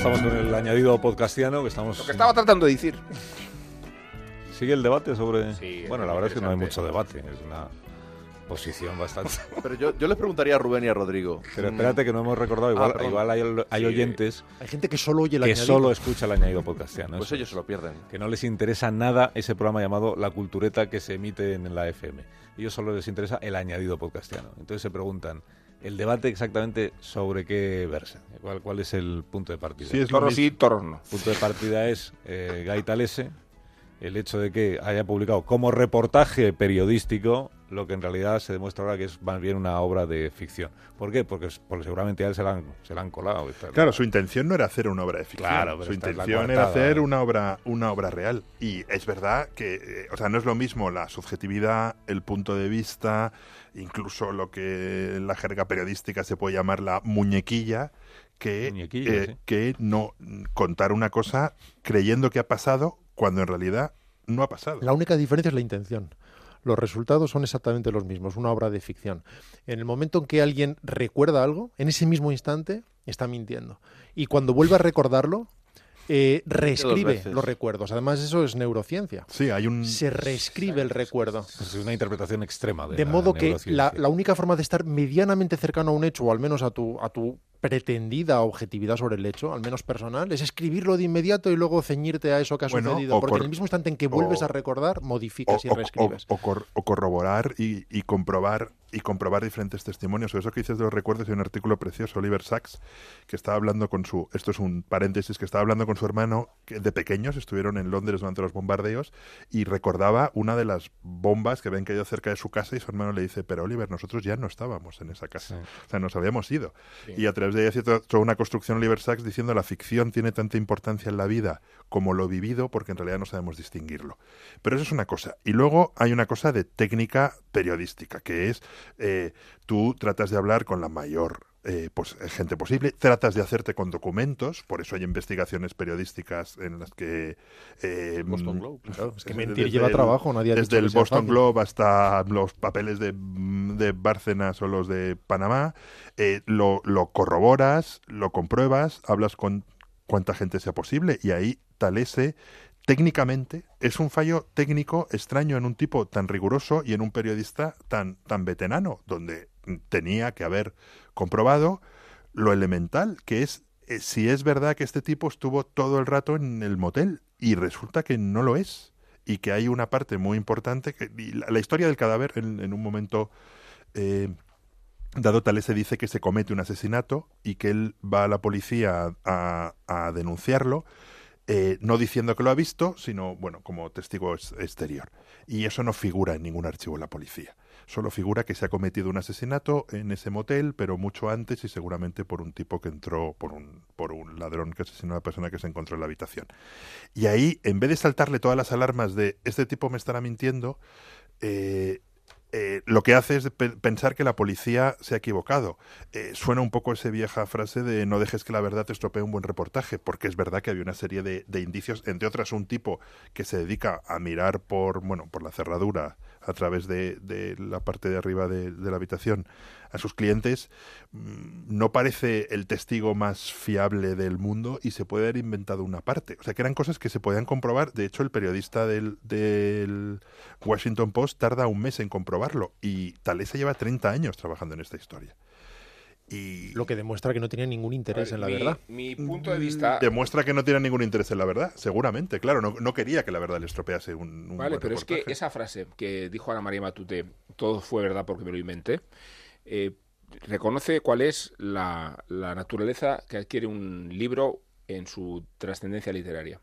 Estamos con el añadido podcastiano que estamos. Lo que estaba tratando de decir. Sigue el debate sobre. Sí, bueno, la verdad es que no hay mucho debate. Es una posición bastante. Pero yo, yo les preguntaría a Rubén y a Rodrigo. Pero espérate que no hemos recordado. Igual, Ah, igual hay, hay Sí. oyentes Hay gente que solo oye el que añadido. solo escucha el añadido podcastiano. Pues eso ellos se lo pierden. que no les interesa nada ese programa llamado La Cultureta que se emite en la FM. Ellos solo les interesa el añadido podcastiano. Entonces se preguntan, ¿el debate exactamente sobre qué versa? ¿Cuál, cuál es el punto de partida? Sí, es mismo. sí, no. El punto de partida es eh, Gaitalese, el hecho de que haya publicado como reportaje periodístico lo que en realidad se demuestra ahora que es más bien una obra de ficción. ¿Por qué? Porque, porque seguramente a él se la han, se la han colado. Esta- Claro, su intención no era hacer una obra de ficción. Claro, pero su intención era hacer una obra, una obra real. Y es verdad que, eh, o sea, no es lo mismo la subjetividad, el punto de vista, incluso lo que en la jerga periodística se puede llamar la muñequilla, que, eh, sí. que no contar una cosa creyendo que ha pasado cuando en realidad no ha pasado. La única diferencia es la intención. Los resultados son exactamente los mismos, una obra de ficción. En el momento en que alguien recuerda algo, en ese mismo instante está mintiendo. Y cuando vuelve a recordarlo, eh, reescribe los recuerdos. Además, eso es neurociencia. Sí, hay un... Se reescribe el recuerdo. Es una interpretación extrema de De la modo que la, la única forma de estar medianamente cercano a un hecho, o al menos a tu, a tu pretendida objetividad sobre el hecho, al menos personal, es escribirlo de inmediato y luego ceñirte a eso que ha Bueno, sucedido. Porque cor- en el mismo instante en que vuelves o- a recordar, o, modificas y o- reescribes. o- o cor- o corroborar y, y comprobar y comprobar diferentes testimonios. Eso que dices de los recuerdos, hay un artículo precioso, Oliver Sacks, que estaba hablando con su, esto es un paréntesis, que estaba hablando con su hermano, que de pequeños estuvieron en Londres durante los bombardeos, y recordaba una de las bombas que habían caído cerca de su casa, y su hermano le dice, pero Oliver, nosotros ya no estábamos en esa casa. Sí. O sea, nos habíamos ido. Y a través de ella hace to- toda una construcción Oliver Sacks diciendo la ficción tiene tanta importancia en la vida como lo vivido, porque en realidad no sabemos distinguirlo. Pero eso es una cosa. Y luego hay una cosa de técnica periodística, que es eh, tú tratas de hablar con la mayor eh, pos- gente posible, tratas de hacerte con documentos, por eso hay investigaciones periodísticas en las que... eh, Boston mm, Globe. Claro, es que desde mentir lleva el- trabajo, nadie ha desde el Boston fácil. Globe hasta los papeles de, de Bárcenas o los de Panamá, eh, lo, lo corroboras, lo compruebas, hablas con cuánta gente sea posible y ahí Talese técnicamente es un fallo técnico extraño en un tipo tan riguroso y en un periodista tan, tan veterano, donde tenía que haber comprobado lo elemental, que es eh, si es verdad que este tipo estuvo todo el rato en el motel y resulta que no lo es y que hay una parte muy importante que la historia del cadáver en, en un momento eh, dado tal se dice que se comete un asesinato y que él va a la policía a, a denunciarlo eh, no diciendo que lo ha visto sino bueno como testigo ex- exterior. Y eso no figura en ningún archivo de la policía. Solo figura que se ha cometido un asesinato en ese motel pero mucho antes y seguramente por un tipo que entró por un por un ladrón que asesinó a la persona que se encontró en la habitación. Y ahí, en vez de saltarle todas las alarmas de este tipo me estará mintiendo, eh, eh, lo que hace es pe- pensar que la policía se ha equivocado. Eh, suena un poco esa vieja frase de no dejes que la verdad te estropee un buen reportaje, porque es verdad que había una serie de, de indicios, entre otras un tipo que se dedica a mirar por, bueno, por la cerradura, a través de, la parte de arriba de, de la habitación a sus clientes, mm, no parece el testigo más fiable del mundo y se puede haber inventado una parte. O sea, que eran cosas que se podían comprobar. De hecho, el periodista del, del Washington Post tarda un mes en comprobarlo y Talesa lleva 30 años trabajando en esta historia. Y Lo que demuestra que no tenía ningún interés en la mi, verdad. Mi punto de vista. demuestra que no tiene ningún interés en la verdad, seguramente. Claro, no, no quería que la verdad le estropease un, un Vale, buen pero es que esa frase que dijo Ana María Matute, todo fue verdad porque me lo inventé, eh, reconoce cuál es la, la naturaleza que adquiere un libro en su trascendencia literaria.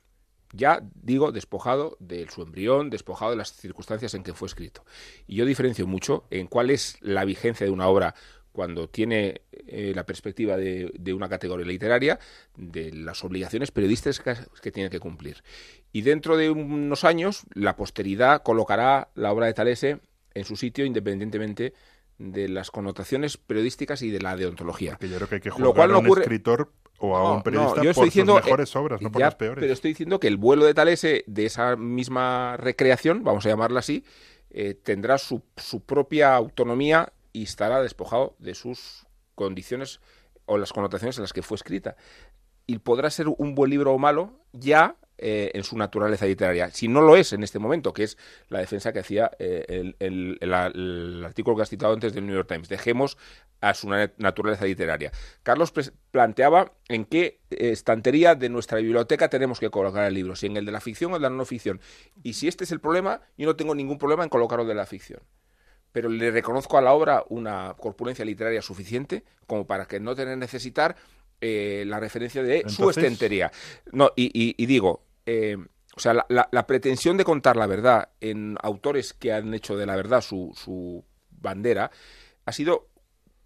Ya digo, despojado de su embrión, despojado de las circunstancias en que fue escrito. Y yo diferencio mucho en cuál es la vigencia de una obra cuando tiene eh, la perspectiva de, de una categoría literaria, de las obligaciones periodísticas que tiene que cumplir. Y dentro de unos años, la posteridad colocará la obra de Talese en su sitio independientemente de las connotaciones periodísticas y de la deontología. Que yo creo que hay que Lo juzgar cual a no un ocurre- escritor o a No, un periodista no, yo por estoy diciendo, sus mejores eh, obras, no por ya, las peores. Pero estoy diciendo que el vuelo de Talese, de esa misma recreación, vamos a llamarla así, eh, tendrá su, su propia autonomía y estará despojado de sus condiciones o las connotaciones en las que fue escrita. Y podrá ser un buen libro o malo ya eh, en su naturaleza literaria. Si no lo es en este momento, que es la defensa que hacía eh, el, artículo que has citado antes del New York Times. Dejemos a su na- naturaleza literaria. Carlos planteaba en qué eh, estantería de nuestra biblioteca tenemos que colocar el libro, si en el de la ficción o el de la no ficción. Y si este es el problema, yo no tengo ningún problema en colocarlo de la ficción pero le reconozco a la obra una corpulencia literaria suficiente como para que no tener necesitar eh, la referencia de su estantería. No, y, y- y digo, eh, o sea, la, la- la pretensión de contar la verdad en autores que han hecho de la verdad su, su bandera ha sido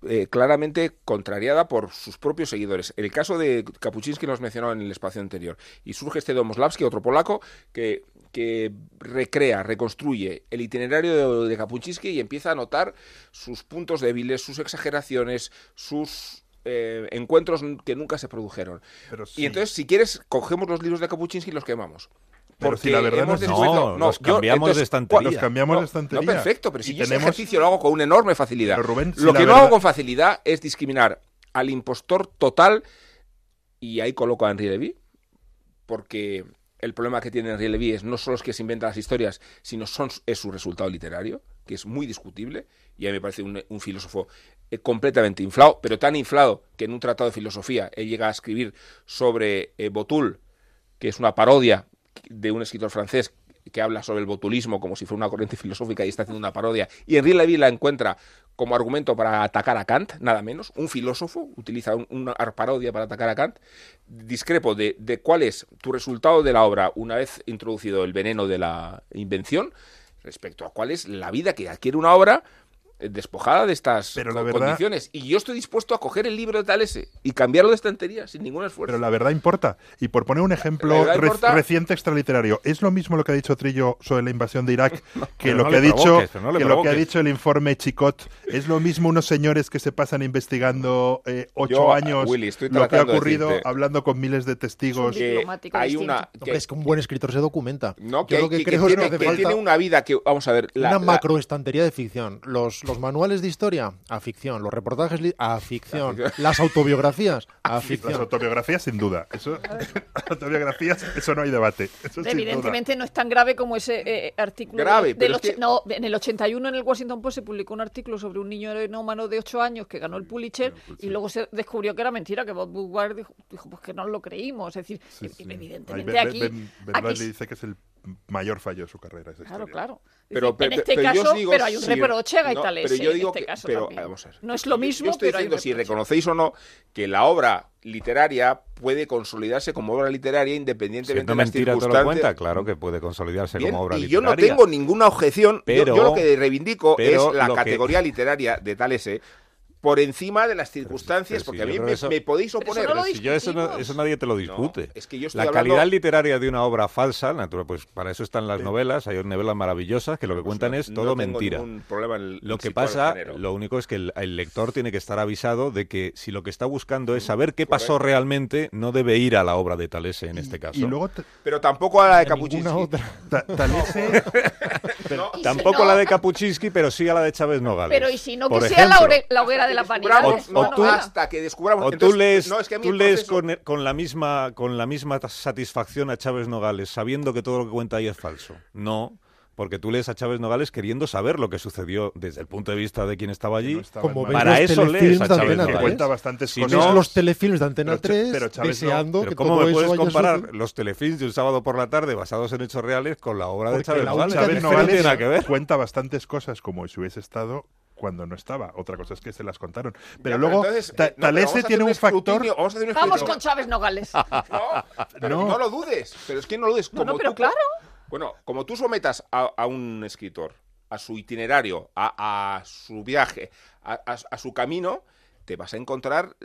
eh, claramente contrariada por sus propios seguidores. El caso de Kapuczynski nos mencionado en el espacio anterior. Y surge este Domoslavski, otro polaco, que, que recrea, reconstruye el itinerario de, de Kapuczynski y empieza a notar sus puntos débiles, sus exageraciones, sus eh, encuentros que nunca se produjeron. Pero Y entonces, si quieres, cogemos los libros de Kapuczynski y los quemamos. Pero si la verdad hemos no No, los cambiamos de estantería. Cambiamos no, de estantería. No, perfecto, pero si yo ese ejercicio lo hago con una enorme facilidad. Pero, Rubén, si lo que no hago con facilidad es discriminar al impostor total, y ahí coloco a Henri Levy, porque el problema que tiene Henri Levy es no solo es que se inventa las historias, sino son, es su resultado literario, que es muy discutible, y a mí me parece un, un filósofo eh, completamente inflado, pero tan inflado que en un tratado de filosofía él llega a escribir sobre eh, Botul, que es una parodia de un escritor francés que habla sobre el botulismo como si fuera una corriente filosófica y está haciendo una parodia. Y Henri Levy la encuentra como argumento para atacar a Kant, nada menos. Un filósofo utiliza un- una parodia para atacar a Kant. Discrepo de, de cuál es tu resultado de la obra una vez introducido el veneno de la invención respecto a cuál es la vida que adquiere una obra despojada de estas Pero la co- verdad- condiciones. Y yo estoy dispuesto a coger el libro de Talese y cambiarlo de estantería sin ningún esfuerzo. Pero la verdad importa. Y por poner un ejemplo re- importa. reciente extraliterario, ¿es lo mismo lo que ha dicho Trillo sobre la invasión de Irak que lo no que ha dicho no que lo que ha dicho el informe Chicot? ¿Es lo mismo unos señores que se pasan investigando eh, ocho Yo, años Willy, estoy lo que ha de ocurrido, hablando con miles de testigos? Que hay una es que un buen escritor se documenta. no Yo que, lo que creo tiene, hace que falta tiene una vida que vamos a ver la- una la- macroestantería de ficción. Los, los manuales de historia, a ficción. Los reportajes, a ficción. Las autobiografías, a Las ficción. autobiografías, sin duda. Eso, autobiografías, eso no hay debate. Eso. Evidentemente no es tan grave como ese eh, artículo. Grave, del pero es que- No, en el 81 en el Washington Post se publicó un artículo sobre un niño enómano de 8 años que ganó el Pulitzer y luego se descubrió que era mentira, que Bob Woodward dijo, dijo, pues que no lo creímos. Es decir, Sí, sí. Ahí evidentemente Ben- aquí... Ben- Ben aquí dice que es el mayor fallo de su carrera. esa Claro, historia. claro. Pero- en este pero yo os caso, digo pero hay un reproche a no, Gaitalese pero yo en digo este que- caso pero, también. vamos a ver. No es lo mismo, yo estoy pero diciendo, si reconocéis o no, que la obra literaria puede consolidarse como obra literaria independientemente Siendo de las circunstancias. cuenta, claro que puede consolidarse Bien, como obra y yo literaria. no tengo ninguna objeción. Yo- Pero- yo, lo que reivindico pero es la que- categoría literaria de Talese por encima de las circunstancias, pero porque a mí me, que eso- me podéis eso oponer. no lo Si yo eso, no- discutimos. eso nadie te lo discute. es que yo estoy la hablando- calidad literaria de una obra falsa, natural, pues para eso están las novelas, hay novelas maravillosas que lo que Pues cuentan no- es no todo tengo mentira. ningún problema en- Lo que pasa, lo único es que el, el lector tiene que estar avisado de que si lo que está buscando es saber qué Correcto. pasó realmente, no debe ir a la obra de Talese en este caso. Y luego, ta- Pero tampoco a la de ta- Talese, No, Y si Tampoco no- la de Kapuczynski, pero sí a la de Chávez Nogales. Pero y si no, Por que sea la, la hoguera de la vanidad. esta novela. hasta que descubramos. O tú Entonces, lees, no, es que tú lees con, con la misma, con la misma satisfacción a Chávez Nogales, sabiendo que todo lo que cuenta ahí es falso. No, porque tú lees a Chávez Nogales queriendo saber lo que sucedió desde el punto de vista de quien estaba allí. No estaba Como. Para los eso lees a de Chávez Nogales. cuenta bastantes Si cosas. no- los telefilms de Antena pero Cha- 3 pero Chávez no. deseando Pero que ¿cómo todo me puedes comparar los telefilms de un sábado por la tarde basados en hechos reales con la obra de Porque Chávez la Nogales? Chávez No tiene Nogales nada que ver. cuenta bastantes cosas como si hubiese estado cuando no estaba. Otra cosa es que se las contaron. Pero Ya, luego, entonces, Ta- eh, no, pero Talese a hacer tiene un factor... vamos un Vamos con Chávez Nogales. No, pero No. no. lo dudes. Pero es que no lo dudes. No, Como no, pero tú- claro. Bueno, como tú sometas a, a un escritor a su itinerario, a, a su viaje, a, a- a su camino, te vas a encontrar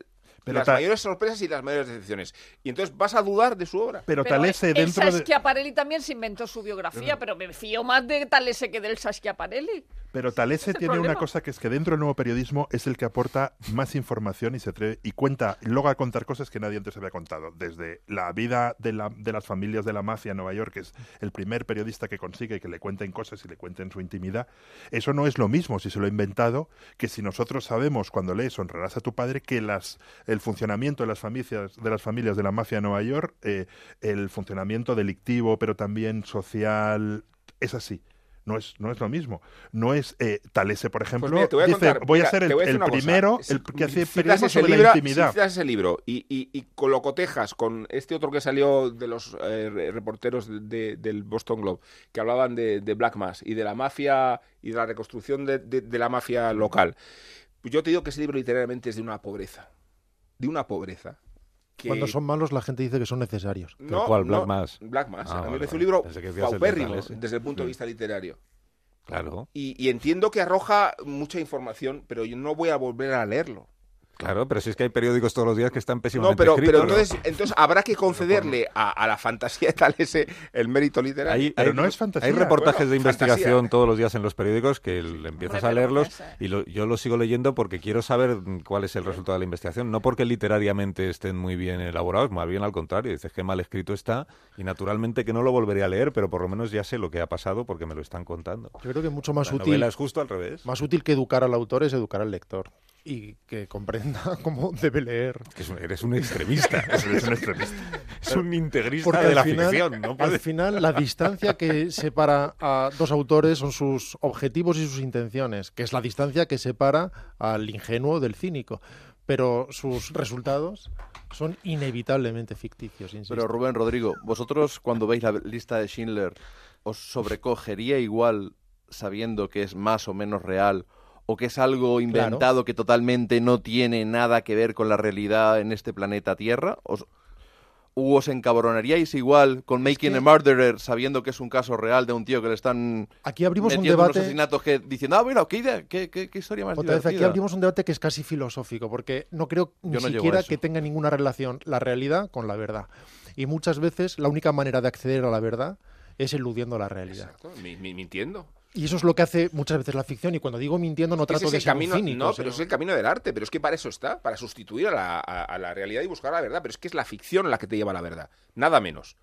Pero las mayores sorpresas y las mayores decepciones. Y entonces vas a dudar de su obra. Pero, Pero Talese el dentro de... Saschiaparelli también se inventó su biografía, pero me fío más de Talese que del Saschiaparelli. Pero Talese tiene una cosa que es que dentro del nuevo periodismo es el que aporta más información y se atreve y cuenta, y logra contar cosas que nadie antes había contado. Desde la vida de, la- de las familias de la mafia en Nueva York, que es el primer periodista que consigue que le cuenten cosas y le cuenten su intimidad. Eso no es lo mismo si se lo ha inventado que si nosotros sabemos cuando lees honrarás a tu padre que las el funcionamiento de las familias de las familias de la mafia de Nueva York, eh, el funcionamiento delictivo, pero también social, es así. No es, no es lo mismo. No es eh, Talese, por ejemplo, Pues mira, voy a dice, contar, voy a ser el, a cosa. primero el que hace periodismo sobre libro- la intimidad. Si ese libro y, y, y con lo cotejas con este otro que salió de los eh, re- reporteros de- de- del Boston Globe, que hablaban de, de Black Mass y de la mafia y de la reconstrucción de, de- de la mafia local, pues yo te digo que ese libro literalmente es de una pobreza. De una pobreza. Que Cuando son malos, la gente dice que son necesarios. ¿Pero cuál? ¿Black Mass? Black Mass. Ah, a mí me vale, parece un libro el paupérrimo desde el punto de Sí. vista literario. Claro, Y, y entiendo que arroja mucha información, pero yo no voy a volver a leerlo. Claro, pero si es que hay periódicos todos los días que están pésimamente No, pero, pero entonces, entonces habrá que concederle a, a la fantasía de Talese el mérito literario. Hay, Pero hay- no es fantasía. Hay reportajes Bueno, de investigación fantasía. todos los días en los periódicos que empiezas Hombre, a leerlos ese- y lo- yo los sigo leyendo porque quiero saber cuál es el resultado de la investigación. No porque literariamente estén muy bien elaborados, más bien al contrario. Dices que mal escrito está y naturalmente que no lo volveré a leer, pero por lo menos ya sé lo que ha pasado porque me lo están contando. Yo creo que mucho más La útil, es justo al revés. más útil que educar al autor es educar al lector y que comprenda cómo debe leer. Que es un- eres un extremista, Eres un extremista. es un integrista Porque de la final, ficción. No al final la distancia que separa a dos autores son sus objetivos y sus intenciones, que es la distancia que separa al ingenuo del cínico. Pero sus resultados son inevitablemente ficticios, insisto. Pero Rubén, Rodrigo, vosotros cuando veis la lista de Schindler, ¿os sobrecogería igual sabiendo que es más o menos real o que es algo inventado que totalmente no tiene nada que ver con la realidad en este planeta Tierra? ¿Os, ¿U os encabronaríais igual con Making que- a Murderer sabiendo que es un caso real de un tío que le están Aquí abrimos un debate. asesinatos que diciendo, ah, mira, qué idea, qué, qué- qué historia más Otra vez, aquí divertida"? abrimos un debate que es casi filosófico, porque no creo ni no siquiera que tenga ninguna relación la realidad con la verdad. Y muchas veces la única manera de acceder a la verdad es eludiendo la realidad. Exacto, mi- mi- mintiendo. Y eso es lo que hace muchas veces la ficción. Y cuando digo mintiendo, no trato es de ser camino, cínico. no, sino- pero es el camino del arte, pero es que para eso está, para sustituir a la, a- a la realidad y buscar la verdad, pero es que es la ficción la que te lleva a la verdad, nada menos.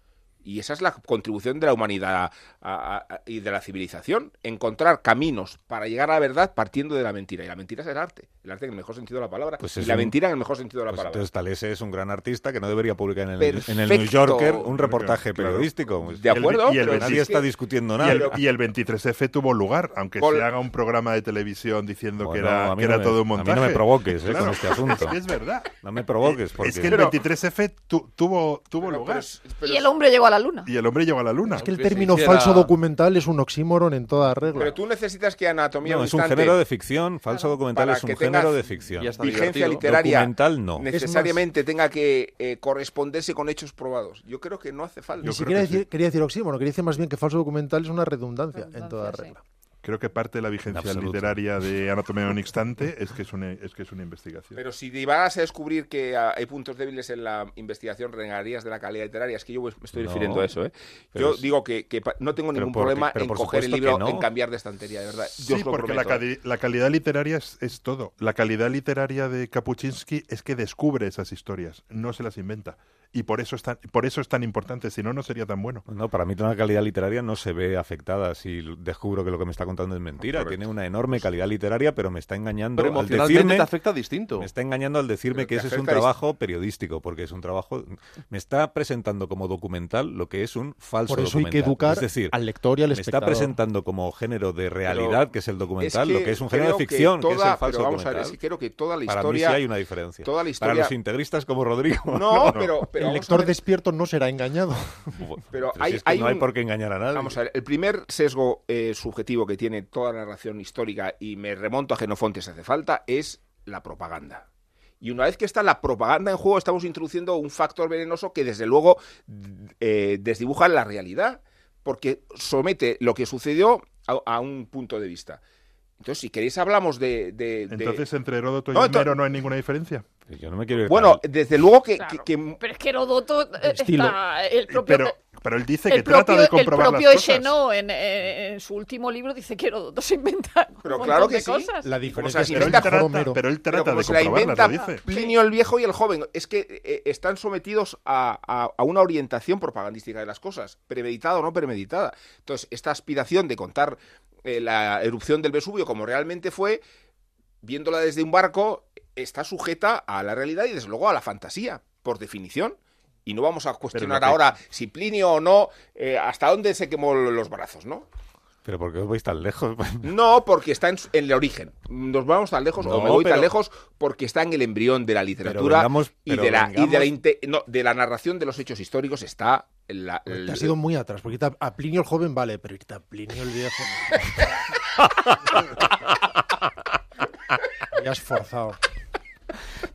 Y esa es la contribución de la humanidad a- a- a- y de la civilización, encontrar caminos para llegar a la verdad partiendo de la mentira. Y la mentira es el arte, el arte en el mejor sentido de la palabra, Pues y la un- mentira en el mejor sentido de la Pues palabra. entonces Talese es un gran artista que no debería publicar en el, en el New. Yorker un reportaje Claro. periodístico. De acuerdo, y el pero Nadie es está que- discutiendo Y nada. el, y el 23F tuvo lugar, aunque Pol- se haga un programa de televisión diciendo que era, no me- todo un a mí montaje. no me provoques, eh, Claro, con este asunto. Es verdad. No me provoques, porque Es que el Pero- 23F tu- tuvo, tuvo pero- lugar. pero es- pero Y el hombre llegó a la luna. Y el hombre llegó a la luna. Es que el término hiciera- falso documental es un oxímoron en toda regla. pero tú necesitas que anatomía no, es un género de ficción. Falso documental Para es un género de ficción. Vigencia divertido. literaria Documental no. necesariamente tenga que eh, corresponderse con hechos probados. Yo creo que no hace falta. Ni siquiera creo que decir- quería decir oxímoron, quería decir más bien que falso documental es una redundancia, en toda sí. Creo que parte de la vigencia absoluto. literaria de Anatomía de un instante es que es una, es que es una investigación. Pero si vas a descubrir que ah, hay puntos débiles en la investigación, renegarías de la calidad literaria. Es que yo me estoy No, refiriendo a eso. ¿eh? Yo es- digo que, no tengo ningún por- problema en coger el libro, no. en cambiar de estantería, de verdad. Yo Sí, porque la, ¿eh? cali- la calidad literaria es, es todo. La calidad literaria de Kapuczynski es que descubre esas historias, no se las inventa. Y por eso es tan, por eso es tan importante, si no, no sería tan bueno. No, para mí la calidad literaria no se ve afectada si descubro que lo que me está contando es mentira. Tiene una enorme calidad literaria, pero me está engañando Pero al emocionalmente decirme... te afecta distinto. Me está engañando al decirme Pero que ese es un trabajo periodístico, porque es un trabajo... Me está presentando como documental lo que es un falso Por eso hay que documental. educar Es decir, al lector y al me está espectador. presentando como género de realidad, que es el documental, Es lo que es un género de que ficción, que, es toda- el falso pero vamos a ver, documental. es que creo que toda la Para mí historia... sí hay una diferencia. toda la Para historia- los integristas como Rodrigo. No, pero, pero el lector ver- despierto no será engañado. pero si hay, es que hay no hay un- por qué engañar a nadie. Vamos a ver, el primer sesgo eh, subjetivo que tiene toda la narración histórica, y me remonto a Genofonte si hace falta, es la propaganda. Y una vez que está la propaganda en juego, estamos introduciendo un factor venenoso que desde luego eh, desdibuja la realidad, porque somete lo que sucedió a, a un punto de vista. Entonces, si queréis, hablamos de... de- de- Entonces, entre Heródoto y No, no hay ninguna diferencia. Yo no me quiero ir bueno, tan- desde luego que... Claro. que- que- Pero es que Herodoto eh, estilo. está el propio... Pero, pero él dice el que trata propio, de comprobar el propio las cosas. En, eh, en su último libro dice que Herodoto se inventa Pero claro que de sí. cosas. La diferencia se es Pero que él trata, pero él trata de se la inventa lo dice. Plinio el Viejo y el Joven. Es que eh, están sometidos a, a- a una orientación propagandística de las cosas, premeditada o no premeditada. Entonces, esta aspiración de contar eh, la erupción del Vesubio como realmente fue, viéndola desde un barco, está sujeta a la realidad y desde luego a la fantasía, por definición. Y no vamos a cuestionar que- ahora si Plinio o no, eh, hasta dónde se quemó los brazos, ¿no? Pero ¿por qué os vais tan lejos? No, porque está en, el origen. Nos vamos tan lejos, No, o me voy tan lejos, porque está en el embrión de la literatura vengamos- y, de la, y de, la vengamos- inte- no, de la narración de los hechos históricos está en la, Te el- has ido muy atrás, porque a Plinio el joven vale, pero irte a Plinio el viejo. ya has forzado.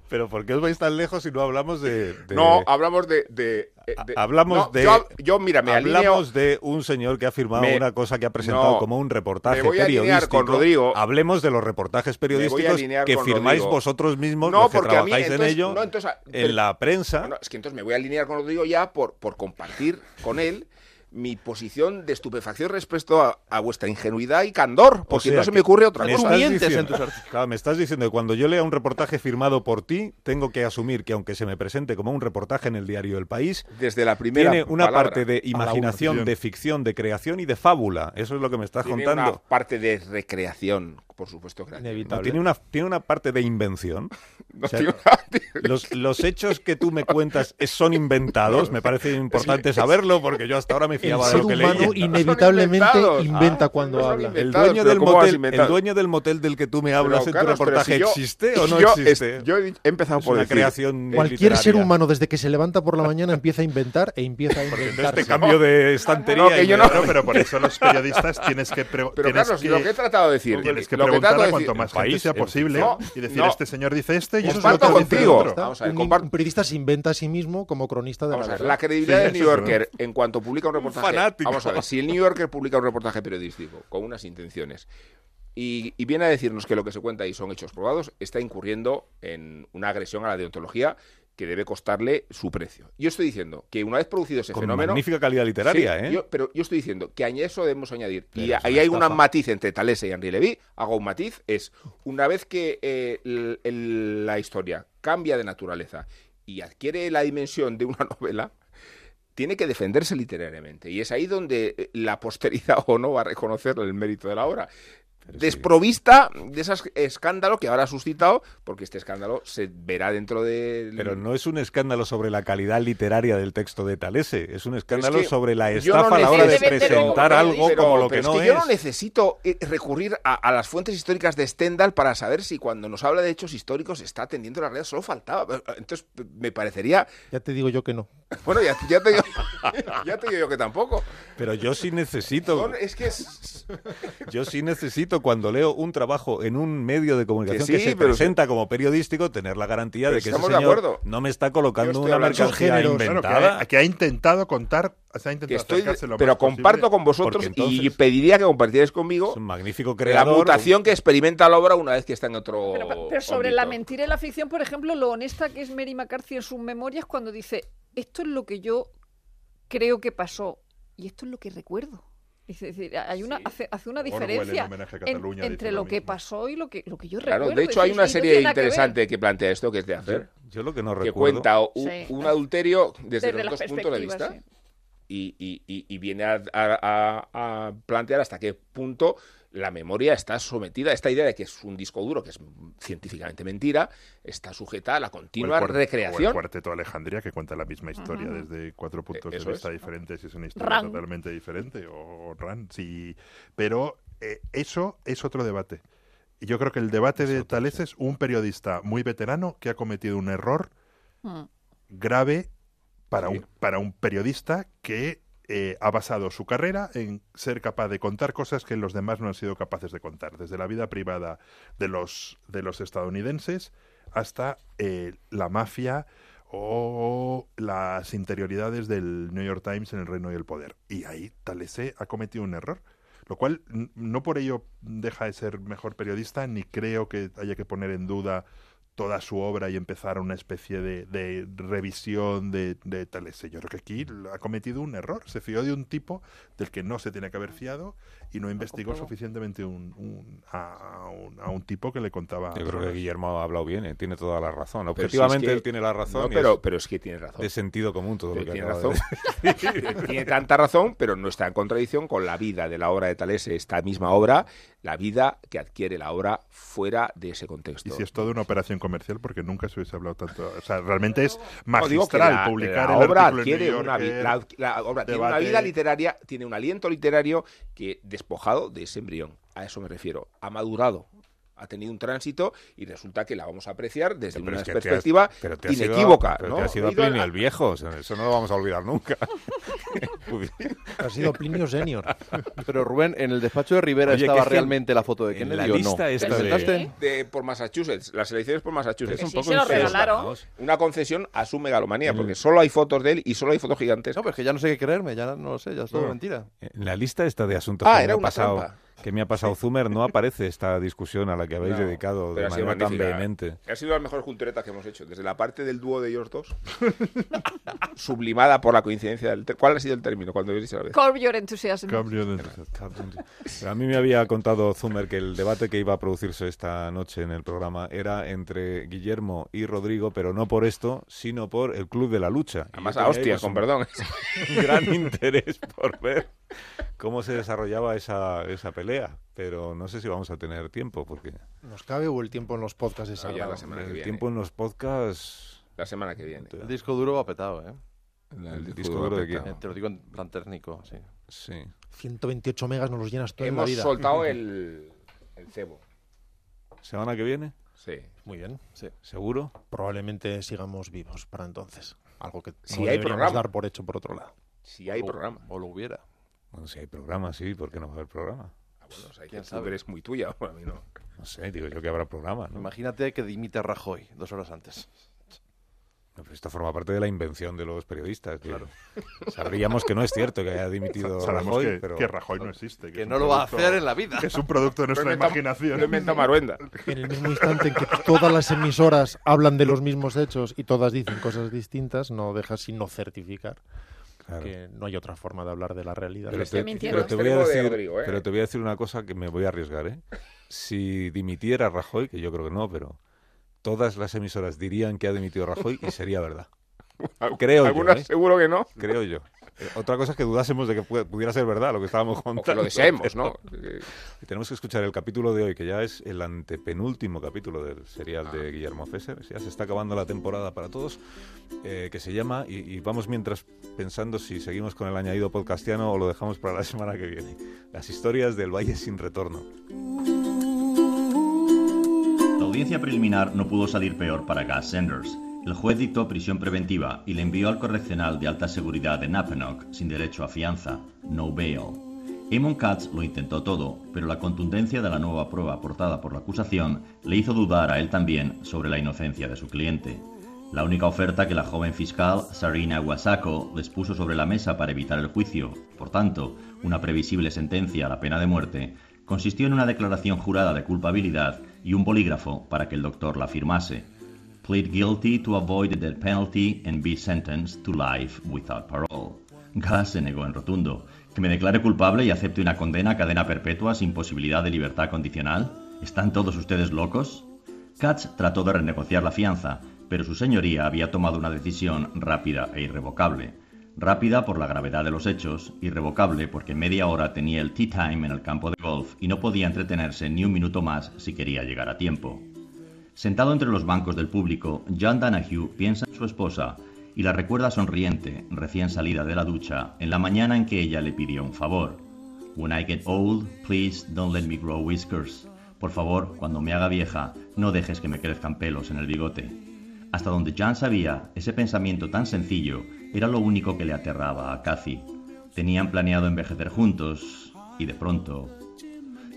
Pero ¿por qué os vais tan lejos si no hablamos de... de- No, hablamos de... de- eh, de- hablamos no, de- Yo, yo, mira, me alineo... Hablamos de un señor que ha firmado Me- una cosa que ha presentado No, como un reportaje me voy a periodístico. con Rodrigo. Hablemos de los reportajes periodísticos que firmáis Rodrigo. vosotros mismos, No, los que porque a mí, trabajáis en entonces- ello, no, entonces, pero- en la prensa. Es que entonces me voy a alinear con Rodrigo ya por, por compartir con él mi posición de estupefacción respecto a, a vuestra ingenuidad y candor, porque O sea no se me ocurre otra me cosa. estás mientes en tus. Claro, me estás diciendo que cuando yo lea un reportaje firmado por ti, tengo que asumir que aunque se me presente como un reportaje en el diario El País, Desde la primera tiene una palabra. parte de imaginación, de ficción, de creación y de fábula. Eso es lo que me estás Tiene contando. una parte de recreación, por supuesto. No, Inevitable. tiene, una, tiene una parte de invención. No O sea, tiene una- Los, los hechos que tú me cuentas es- son inventados. Me parece importante saberlo porque yo hasta ahora me El fiaba de ser lo que humano leía. inevitablemente inventados. inventa Ah, cuando no habla. El dueño, del ¿cómo vas a motel, inventar? el dueño del motel del que tú me hablas Pero, en Carlos, tu reportaje, si yo- ¿existe o no yo existe? es- yo he empezado Es por una decir, creación Cualquier ser literaria. humano desde que se levanta por la mañana empieza a inventar e empieza a Entonces inventarse. te cambio de estantería. No, que no- pero por eso los periodistas tienes que, Pero Carlos, que, lo que he tratado de decir, que lo que preguntar trato de a cuanto más país, sea posible no, y decir, no. este señor dice este y eso es lo que contigo. a ver, un, un periodista se inventa a sí mismo como cronista de Vamos a la ver, verdad. la credibilidad Sí, del New Yorker en cuanto publica un reportaje. fanático. Vamos a ver, si el New Yorker publica un reportaje periodístico con unas intenciones y, y viene a decirnos que lo que se cuenta ahí son hechos probados, está incurriendo en una agresión a la deontología que debe costarle su precio. Yo estoy diciendo que una vez producido ese Con fenómeno. magnífica calidad literaria, Sí, ¿eh? yo- pero yo estoy diciendo que a eso debemos añadir, y Pero ahí hay un matiz entre Talese y Henri Levy, hago un matiz, es una vez que eh, el- el- la historia cambia de naturaleza y adquiere la dimensión de una novela, tiene que defenderse literariamente. Y es ahí donde eh, la posteridad o no va a reconocer el mérito de la obra. Desprovista de ese escándalo que ahora ha suscitado, porque este escándalo se verá dentro de... Pero no es un escándalo sobre la calidad literaria del texto de Talese, es un escándalo que sobre la no estafa a la hora de presentar pero- algo Pero- como lo pero que no es yo no necesito eh, recurrir a, a las fuentes históricas de Stendhal para saber si cuando nos habla de hechos históricos está atendiendo la realidad. Solo faltaba. Entonces, me parecería. Ya te digo yo que no. Bueno, ya, ya te digo, ya te digo yo que tampoco. Pero yo sí necesito, Son- es que es. yo sí necesito cuando leo un trabajo en un medio de comunicación Que se presenta como periodístico, tener la garantía Pero de que ese estamos de señor acuerdo. no me está colocando una de mercancía géneros. Claro, que inventada. ha, que ha intentado contar, se ha que estoy lo pero más posible. comparto con vosotros entonces- y pediría que compartierais conmigo Es un magnífico la creador. mutación que experimenta la obra una vez que está en otro. Pero, pero sobre la mentira y la ficción, por ejemplo, lo honesta que es Mary McCarthy en sus memorias cuando dice, esto es lo que yo creo que pasó y esto es lo que recuerdo. Es decir, hay una, hace, hace una en diferencia en- entre lo lo que pasó y lo que, lo que yo Claro, recuerdo. de hecho hay una no serie que interesante que plantea esto, que es de hacer. Yo lo que no que recuerdo... cuenta u- Sí. un adulterio desde, Desde los dos puntos de vista sí. y, y- y- y viene a, a- a- a plantear hasta qué punto la memoria está sometida a esta idea de que es un disco duro, que es científicamente mentira, está sujeta a la O el continua cuart- o el recreación. cuarteto de Alejandría que cuenta la misma historia desde cuatro puntos eso de vista es. diferentes y es una historia Ran. totalmente diferente o, o Ran, sí. Pero eh, eso es otro debate. Y Yo creo que el debate de Tales es un periodista muy veterano que ha cometido un error Mm. grave para, Sí. un, para un periodista que eh, ha basado su carrera en ser capaz de contar cosas que los demás no han sido capaces de contar, desde la vida privada de los, de los estadounidenses hasta eh, la mafia o las interioridades del New York Times en el reino y el poder. Y ahí Talese ha cometido un error. Lo cual no por ello deja de ser mejor periodista, ni creo que haya que poner en duda toda su obra y empezar una especie de, de revisión de, de Talese. Yo creo que aquí ha cometido un error. Se fió de un tipo del que no se tiene que haber fiado y no investigó suficientemente un, un- a, un, a un tipo que le contaba. Yo creo que Guillermo ha hablado bien, eh, tiene toda la razón. Si Objetivamente es que- él tiene la razón. No, pero, es pero es que tiene razón. de sentido común todo lo que tiene de razón. tiene tanta razón, pero no está en contradicción con la vida de la obra de Talese, esta misma obra, la vida que adquiere la obra fuera de ese contexto. Y si es toda una operación comercial, porque nunca se hubiese hablado tanto. O sea, realmente es magistral la, publicar la el obra adquiere New una, la, la obra tiene una vida literaria, tiene un aliento literario que despojado de ese embrión. A eso me refiero. Ha madurado, ha tenido un tránsito y resulta que la vamos a apreciar desde Pero una es que te has- perspectiva pero te has ido- inequívoca. pero ¿no? te has ido He a ido a- Plinio el viejo, o sea, eso no lo vamos a olvidar nunca. Ha sido Plinio Senior. Pero Rubén, ¿en el despacho de Rivera Oye, estaba realmente la foto de en Kennedy la o no? lista ¿Te esta la de- por Massachusetts, las elecciones por Massachusetts. Que sí, se lo Pero- regalaron. Una concesión a su megalomanía, porque solo hay fotos de él y solo hay fotos gigantes. No, pero es que ya no sé qué creerme, ya no lo sé, ya es todo No. mentira. En la lista esta de asuntos Ah, que, era ha una pasado, trampa. Que me ha pasado Zumer no aparece esta discusión a la que habéis No, dedicado de manera tan vehemente. Ha sido la mejor cultureta que hemos hecho. Desde la parte del dúo de ellos dos, sublimada por la coincidencia del... ¿Cuál ha sido el término cuando habéis dicho la vez? Curb your enthusiasm. Cambio de- A mí me había contado Zumer que el debate que iba a producirse esta noche en el programa era entre Guillermo y Rodrigo, pero no por esto, sino por el Club de la Lucha. Además a hostias, pues, con perdón. un gran interés por ver cómo se desarrollaba esa, esa pelea, pero no sé si vamos a tener tiempo, porque ¿Nos cabe o el tiempo en los podcasts es No, ya sagrado? la semana que el viene. tiempo en los podcasts... La semana que viene. El disco duro va petado, ¿eh? El disco duro de Eh, quién? Te lo digo en plan técnico, sí. Sí. 128 megas nos los llenas todo en la Hemos vida. soltado el, el cebo. ¿Semana que viene? Sí. Muy bien. ¿Seguro? Probablemente sigamos vivos para entonces. Algo que Si no hay programa. dar por hecho por otro lado. Si hay O- programa. O lo hubiera. Bueno, si hay programa, sí, ¿por qué no va a haber programa? Bueno, o sea, que ¿Quién tú sabe? eres muy tuya. Bueno, a mí no. No sé, digo yo que habrá programa, ¿no? Imagínate que dimite a Rajoy dos horas antes. No, pero esto forma parte de la invención de los periodistas. Claro. Sabríamos que no es cierto que haya dimitido Sabemos Rajoy, que, pero... que Rajoy no existe. Que es no lo va a hacer en la vida. Que es un producto de nuestra imaginación. Lo inventa Maruenda. En el mismo instante en que todas las emisoras hablan de los mismos hechos y todas dicen cosas distintas, no dejas sino certificar Claro. que no hay otra forma de hablar de la realidad. Pero te, mintiendo. pero te voy a decir, Rodrigo, ¿eh? pero te voy a decir una cosa que me voy a arriesgar, ¿eh? Si dimitiera Rajoy, que yo creo que no, pero todas las emisoras dirían que ha dimitido Rajoy y sería verdad. Creo yo, Algunas ¿eh? seguro que no. Creo yo. Eh, Otra cosa es que dudásemos de que pu- pudiera ser verdad lo que estábamos O contando. que lo deseemos, ¿no? Y tenemos que escuchar el capítulo de hoy, que ya es el antepenúltimo capítulo del serial de Guillermo Fesser. Ya se está acabando la temporada para todos, eh, que se llama, y, y vamos mientras pensando si seguimos con el añadido podcastiano o lo dejamos para la semana que viene. Las historias del Valle sin retorno. La audiencia preliminar no pudo salir peor para Gus Sanders. El juez dictó prisión preventiva y le envió al correccional de alta seguridad de Napanock sin derecho a fianza, no bail. Eamon Katz lo intentó todo, pero la contundencia de la nueva prueba aportada por la acusación le hizo dudar a él también sobre la inocencia de su cliente. La única oferta que la joven fiscal Sarina Wasako les puso sobre la mesa para evitar el juicio, por tanto, una previsible sentencia a la pena de muerte, consistió en una declaración jurada de culpabilidad y un bolígrafo para que el doctor la firmase. Plead guilty to avoid the death penalty and be sentenced to life without parole. Gus se negó en rotundo. ¿Que me declare culpable y acepte una condena a cadena perpetua sin posibilidad de libertad condicional? ¿Están todos ustedes locos? Katz trató de renegociar la fianza, pero su señoría había tomado una decisión rápida e irrevocable. Rápida por la gravedad de los hechos, irrevocable porque media hora tenía el tea time en el campo de golf y no podía entretenerse ni un minuto más si quería llegar a tiempo. Sentado entre los bancos del público, John Danahue piensa en su esposa y la recuerda sonriente, recién salida de la ducha, en la mañana en que ella le pidió un favor. When I get old, please don't let me grow whiskers. Por favor, cuando me haga vieja, no dejes que me crezcan pelos en el bigote. Hasta donde Jan sabía, ese pensamiento tan sencillo era lo único que le aterraba a Cathy. Tenían planeado envejecer juntos y de pronto...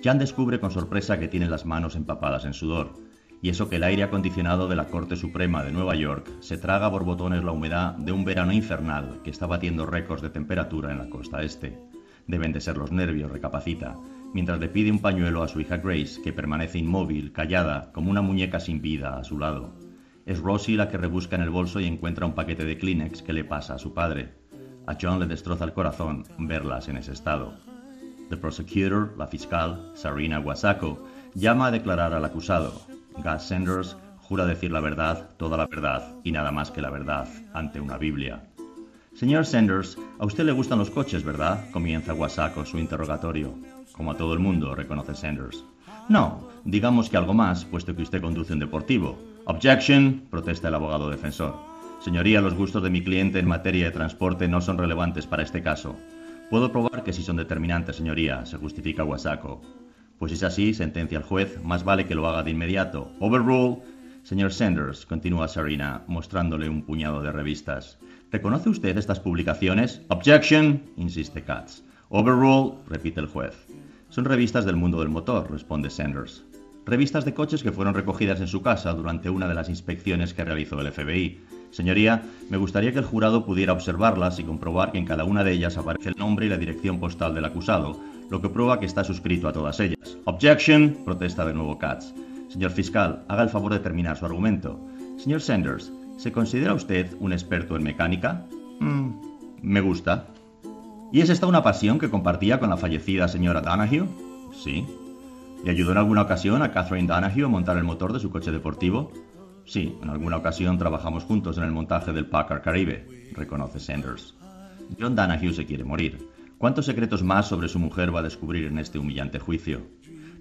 Jan descubre con sorpresa que tiene las manos empapadas en sudor y eso que el aire acondicionado de la Corte Suprema de Nueva York se traga a borbotones la humedad de un verano infernal que está batiendo récords de temperatura en la costa este. Deben de ser los nervios, recapacita, mientras le pide un pañuelo a su hija Grace, que permanece inmóvil, callada, como una muñeca sin vida a su lado. Es Rosie la que rebusca en el bolso y encuentra un paquete de Kleenex que le pasa a su padre. A John le destroza el corazón verlas en ese estado. The prosecutor, la fiscal, Sarina Wasako, llama a declarar al acusado, Gus Sanders jura decir la verdad, toda la verdad y nada más que la verdad ante una Biblia. Señor Sanders, a usted le gustan los coches, ¿verdad? Comienza Wasako su interrogatorio. Como a todo el mundo, reconoce Sanders. No, digamos que algo más, puesto que usted conduce un deportivo. Objection, protesta el abogado defensor. Señoría, los gustos de mi cliente en materia de transporte no son relevantes para este caso. Puedo probar que sí son determinantes, señoría, se justifica Wasako. Pues es así, sentencia el juez, más vale que lo haga de inmediato. Overrule. Señor Sanders, continúa Sarina, mostrándole un puñado de revistas. ¿Reconoce usted estas publicaciones? Objection, insiste Katz. Overrule, repite el juez. Son revistas del mundo del motor, responde Sanders. Revistas de coches que fueron recogidas en su casa durante una de las inspecciones que realizó el FBI. Señoría, me gustaría que el jurado pudiera observarlas y comprobar que en cada una de ellas aparece el nombre y la dirección postal del acusado, lo que prueba que está suscrito a todas ellas. Objection, protesta de nuevo Katz. Señor fiscal, haga el favor de terminar su argumento. Señor Sanders, ¿se considera usted un experto en mecánica? Mm, me gusta. ¿Y es esta una pasión que compartía con la fallecida señora Donahue? Sí. ¿Le ayudó en alguna ocasión a Catherine Donahue a montar el motor de su coche deportivo? Sí, en alguna ocasión trabajamos juntos en el montaje del Packard Caribe, reconoce Sanders. John Donahue se quiere morir. ¿Cuántos secretos más sobre su mujer va a descubrir en este humillante juicio?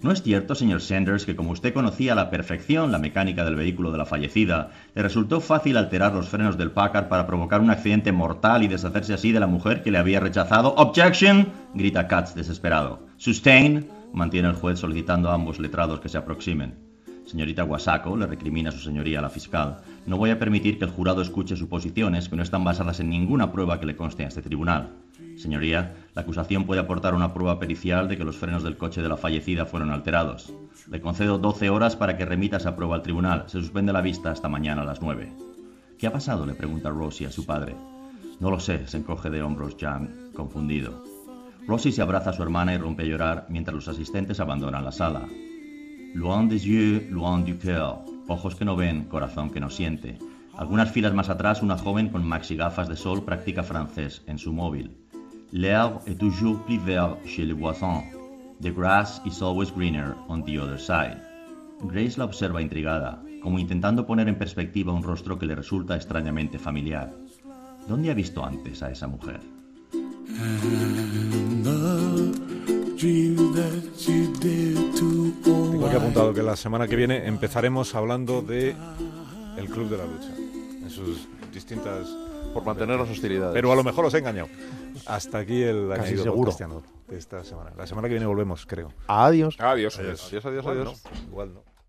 ¿No es cierto, señor Sanders, que como usted conocía a la perfección la mecánica del vehículo de la fallecida, le resultó fácil alterar los frenos del Packard para provocar un accidente mortal y deshacerse así de la mujer que le había rechazado? Objection, grita Katz desesperado. Sustain, mantiene el juez solicitando a ambos letrados que se aproximen. Señorita Guasaco, le recrimina a su señoría la fiscal, no voy a permitir que el jurado escuche suposiciones que no están basadas en ninguna prueba que le conste a este tribunal. Señoría, la acusación puede aportar una prueba pericial de que los frenos del coche de la fallecida fueron alterados. Le concedo 12 horas para que remita esa prueba al tribunal. Se suspende la vista hasta mañana a las 9. ¿Qué ha pasado? le pregunta Rosie a su padre. No lo sé, se encoge de hombros Jan, confundido. Rosie se abraza a su hermana y rompe a llorar mientras los asistentes abandonan la sala. Loin des yeux, loin du cœur. Ojos que no ven, corazón que no siente. Algunas filas más atrás, una joven con maxi gafas de sol practica francés en su móvil. L'herbe est toujours plus vert chez les voisins. The grass is always greener on the other side. Grace la observa intrigada, como intentando poner en perspectiva un rostro que le resulta extrañamente familiar. ¿Dónde ha visto antes a esa mujer? Tengo aquí apuntado que la semana que viene empezaremos hablando de el Club de la Lucha, en sus distintas... Por mantener las hostilidades. Pero a lo mejor os he engañado. Hasta aquí el Casi añadido seguro. de esta semana. La semana que viene volvemos, creo. Adiós. Adiós. Adiós. Adiós, adiós, Igual adiós. no, igual no.